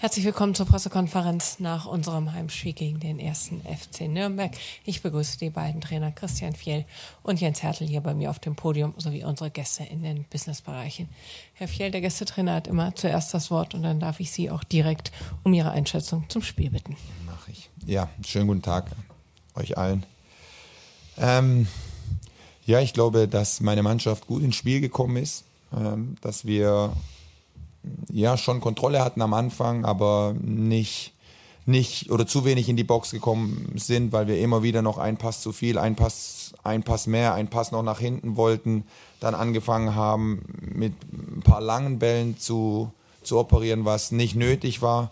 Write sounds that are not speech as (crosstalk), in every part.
Herzlich willkommen zur Pressekonferenz nach unserem Heimspiel gegen den ersten FC Nürnberg. Ich begrüße die beiden Trainer Christian Fjell und Jens Hertel hier bei mir auf dem Podium sowie unsere Gäste in den Businessbereichen. Herr Fjell, der Gästetrainer hat immer zuerst das Wort und dann darf ich Sie auch direkt um Ihre Einschätzung zum Spiel bitten. Mach ich. Ja, schönen guten Tag euch allen. Ähm, ja, ich glaube, dass meine Mannschaft gut ins Spiel gekommen ist, ähm, dass wir ja schon Kontrolle hatten am Anfang, aber nicht nicht oder zu wenig in die Box gekommen sind, weil wir immer wieder noch ein Pass zu viel, ein Pass, ein Pass mehr, ein Pass noch nach hinten wollten, dann angefangen haben mit ein paar langen Bällen zu, zu operieren, was nicht nötig war.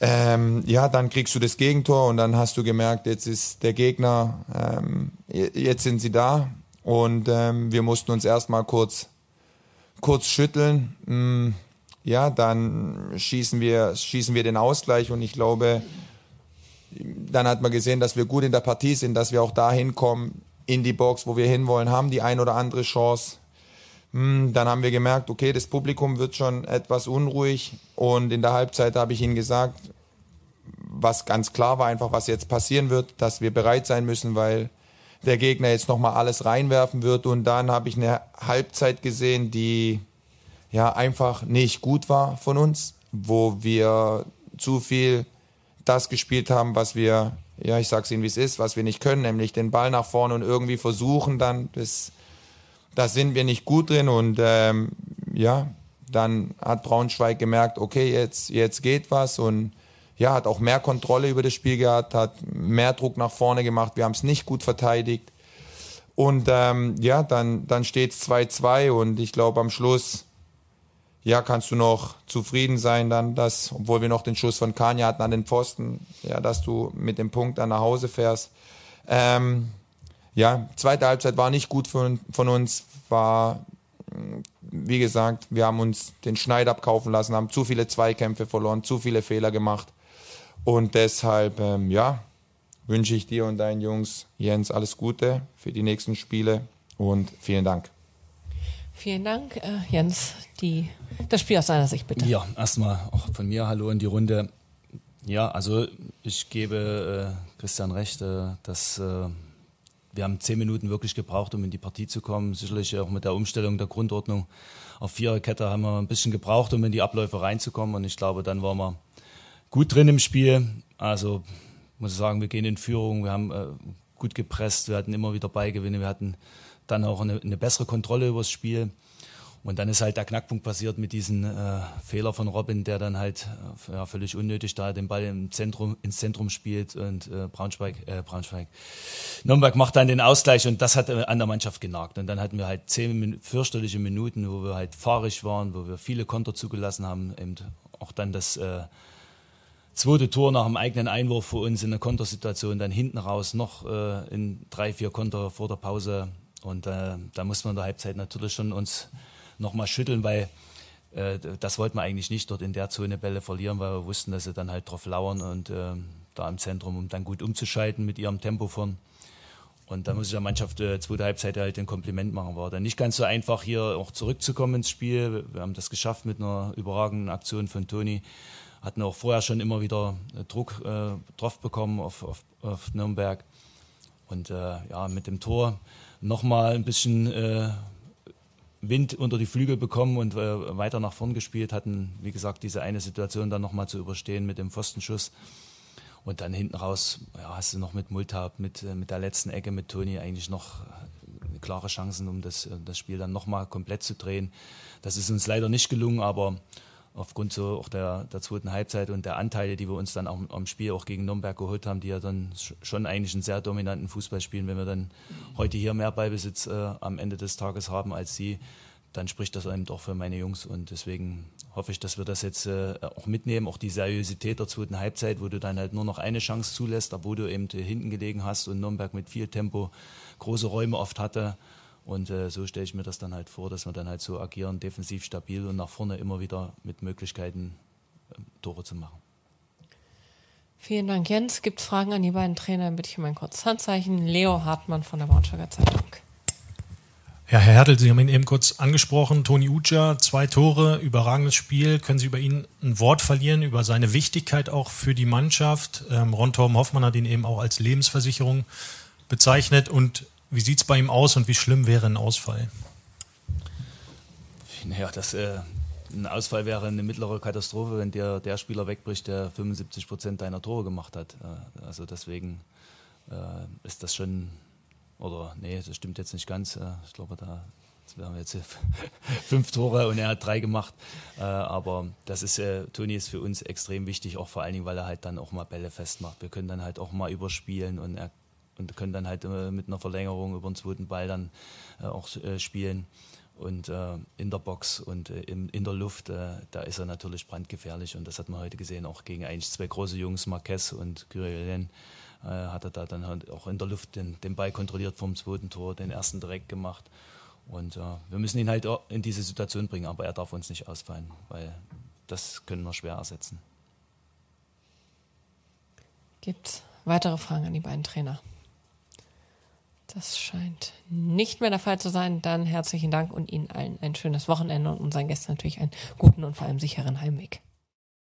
Ähm, ja, dann kriegst du das Gegentor und dann hast du gemerkt, jetzt ist der Gegner, ähm, jetzt sind sie da und ähm, wir mussten uns erstmal kurz, kurz schütteln. Mm, ja, dann schießen wir, schießen wir den Ausgleich und ich glaube, dann hat man gesehen, dass wir gut in der Partie sind, dass wir auch dahin kommen in die Box, wo wir hinwollen, haben die ein oder andere Chance. Hm, dann haben wir gemerkt, okay, das Publikum wird schon etwas unruhig und in der Halbzeit habe ich ihnen gesagt, was ganz klar war, einfach was jetzt passieren wird, dass wir bereit sein müssen, weil der Gegner jetzt nochmal alles reinwerfen wird und dann habe ich eine Halbzeit gesehen, die ja einfach nicht gut war von uns, wo wir zu viel das gespielt haben, was wir, ja, ich sag's Ihnen, wie es ist, was wir nicht können, nämlich den Ball nach vorne und irgendwie versuchen dann, das, da sind wir nicht gut drin und ähm, ja, dann hat Braunschweig gemerkt, okay, jetzt, jetzt geht was und ja, hat auch mehr Kontrolle über das Spiel gehabt, hat mehr Druck nach vorne gemacht, wir haben es nicht gut verteidigt. Und ähm, ja, dann, dann steht es 2-2 und ich glaube am Schluss ja, kannst du noch zufrieden sein dann, dass, obwohl wir noch den Schuss von Kanye hatten an den Pfosten, ja, dass du mit dem Punkt dann nach Hause fährst. Ähm, ja, zweite Halbzeit war nicht gut von, von uns, war, wie gesagt, wir haben uns den Schneid abkaufen lassen, haben zu viele Zweikämpfe verloren, zu viele Fehler gemacht. Und deshalb, ähm, ja, wünsche ich dir und deinen Jungs, Jens, alles Gute für die nächsten Spiele und vielen Dank. Vielen Dank, äh, Jens. Die, das Spiel aus deiner Sicht, bitte. Ja, erstmal auch von mir Hallo in die Runde. Ja, also ich gebe äh, Christian recht, äh, dass äh, wir haben zehn Minuten wirklich gebraucht, um in die Partie zu kommen. Sicherlich auch mit der Umstellung der Grundordnung auf Viererkette haben wir ein bisschen gebraucht, um in die Abläufe reinzukommen. Und ich glaube, dann waren wir gut drin im Spiel. Also muss ich sagen, wir gehen in Führung. Wir haben äh, gut gepresst. Wir hatten immer wieder Beigewinne. Wir hatten dann auch eine, eine bessere Kontrolle über das Spiel. Und dann ist halt der Knackpunkt passiert mit diesem äh, Fehler von Robin, der dann halt äh, ja, völlig unnötig da den Ball im Zentrum, ins Zentrum spielt und äh, Braunschweig, äh, Braunschweig, Nürnberg macht dann den Ausgleich und das hat äh, an der Mannschaft genagt. Und dann hatten wir halt zehn fürchterliche Minuten, wo wir halt fahrig waren, wo wir viele Konter zugelassen haben, eben auch dann das äh, zweite Tor nach dem eigenen Einwurf für uns in der Kontersituation, dann hinten raus noch äh, in drei, vier Konter vor der Pause und äh, da muss man in der Halbzeit natürlich schon uns nochmal schütteln, weil äh, das wollten wir eigentlich nicht dort in der Zone Bälle verlieren, weil wir wussten, dass sie dann halt drauf lauern und äh, da im Zentrum, um dann gut umzuschalten mit ihrem Tempo vorn. Und da muss ich der Mannschaft äh, zweite Halbzeit halt ein Kompliment machen. War dann nicht ganz so einfach, hier auch zurückzukommen ins Spiel. Wir haben das geschafft mit einer überragenden Aktion von Toni. Hatten auch vorher schon immer wieder äh, Druck äh, drauf bekommen auf, auf, auf Nürnberg. Und äh, ja, mit dem Tor nochmal ein bisschen äh, Wind unter die Flügel bekommen und äh, weiter nach vorn gespielt hatten. Wie gesagt, diese eine Situation dann nochmal zu überstehen mit dem Pfostenschuss. Und dann hinten raus ja, hast du noch mit Multab, mit, äh, mit der letzten Ecke, mit Toni eigentlich noch äh, klare Chancen, um das, äh, das Spiel dann nochmal komplett zu drehen. Das ist uns leider nicht gelungen, aber aufgrund so auch der, der zweiten Halbzeit und der Anteile, die wir uns dann am, am Spiel auch gegen Nürnberg geholt haben, die ja dann schon eigentlich einen sehr dominanten Fußball spielen. Wenn wir dann heute hier mehr Ballbesitz äh, am Ende des Tages haben als sie, dann spricht das eben doch für meine Jungs und deswegen hoffe ich, dass wir das jetzt äh, auch mitnehmen, auch die Seriosität der zweiten Halbzeit, wo du dann halt nur noch eine Chance zulässt, wo du eben hinten gelegen hast und Nürnberg mit viel Tempo große Räume oft hatte und äh, so stelle ich mir das dann halt vor, dass wir dann halt so agieren, defensiv stabil und nach vorne immer wieder mit Möglichkeiten äh, Tore zu machen. Vielen Dank, Jens. Gibt es Fragen an die beiden Trainer? Dann bitte ich um ein kurzes Handzeichen. Leo Hartmann von der Braunschweiger Zeitung. Ja, Herr Hertel, Sie haben ihn eben kurz angesprochen. Toni Uja, zwei Tore, überragendes Spiel. Können Sie über ihn ein Wort verlieren, über seine Wichtigkeit auch für die Mannschaft? Ähm, Ron Torben Hoffmann hat ihn eben auch als Lebensversicherung bezeichnet. Und wie sieht es bei ihm aus und wie schlimm wäre ein Ausfall? Naja, das, äh, ein Ausfall wäre eine mittlere Katastrophe, wenn der, der Spieler wegbricht, der 75 Prozent deiner Tore gemacht hat. Äh, also deswegen äh, ist das schon oder nee, das stimmt jetzt nicht ganz. Äh, ich glaube, da wir haben jetzt (laughs) fünf Tore und er hat drei gemacht. Äh, aber das ist, Toni ist für uns extrem wichtig, auch vor allen Dingen, weil er halt dann auch mal Bälle festmacht. Wir können dann halt auch mal überspielen und, er, und können dann halt mit einer Verlängerung über den zweiten Ball dann auch spielen. Und in der Box und in, der Luft, da ist er natürlich brandgefährlich. Und das hat man heute gesehen, auch gegen eigentlich zwei große Jungs, Marquez und Kyrielen äh, hat er da dann halt auch in der Luft den, den Ball kontrolliert vom zweiten Tor, den ersten direkt gemacht. Und äh, wir müssen ihn halt in diese Situation bringen, aber er darf uns nicht ausfallen, weil das können wir schwer ersetzen. Gibt es weitere Fragen an die beiden Trainer? Das scheint nicht mehr der Fall zu sein. Dann herzlichen Dank und Ihnen allen ein schönes Wochenende und unseren Gästen natürlich einen guten und vor allem sicheren Heimweg.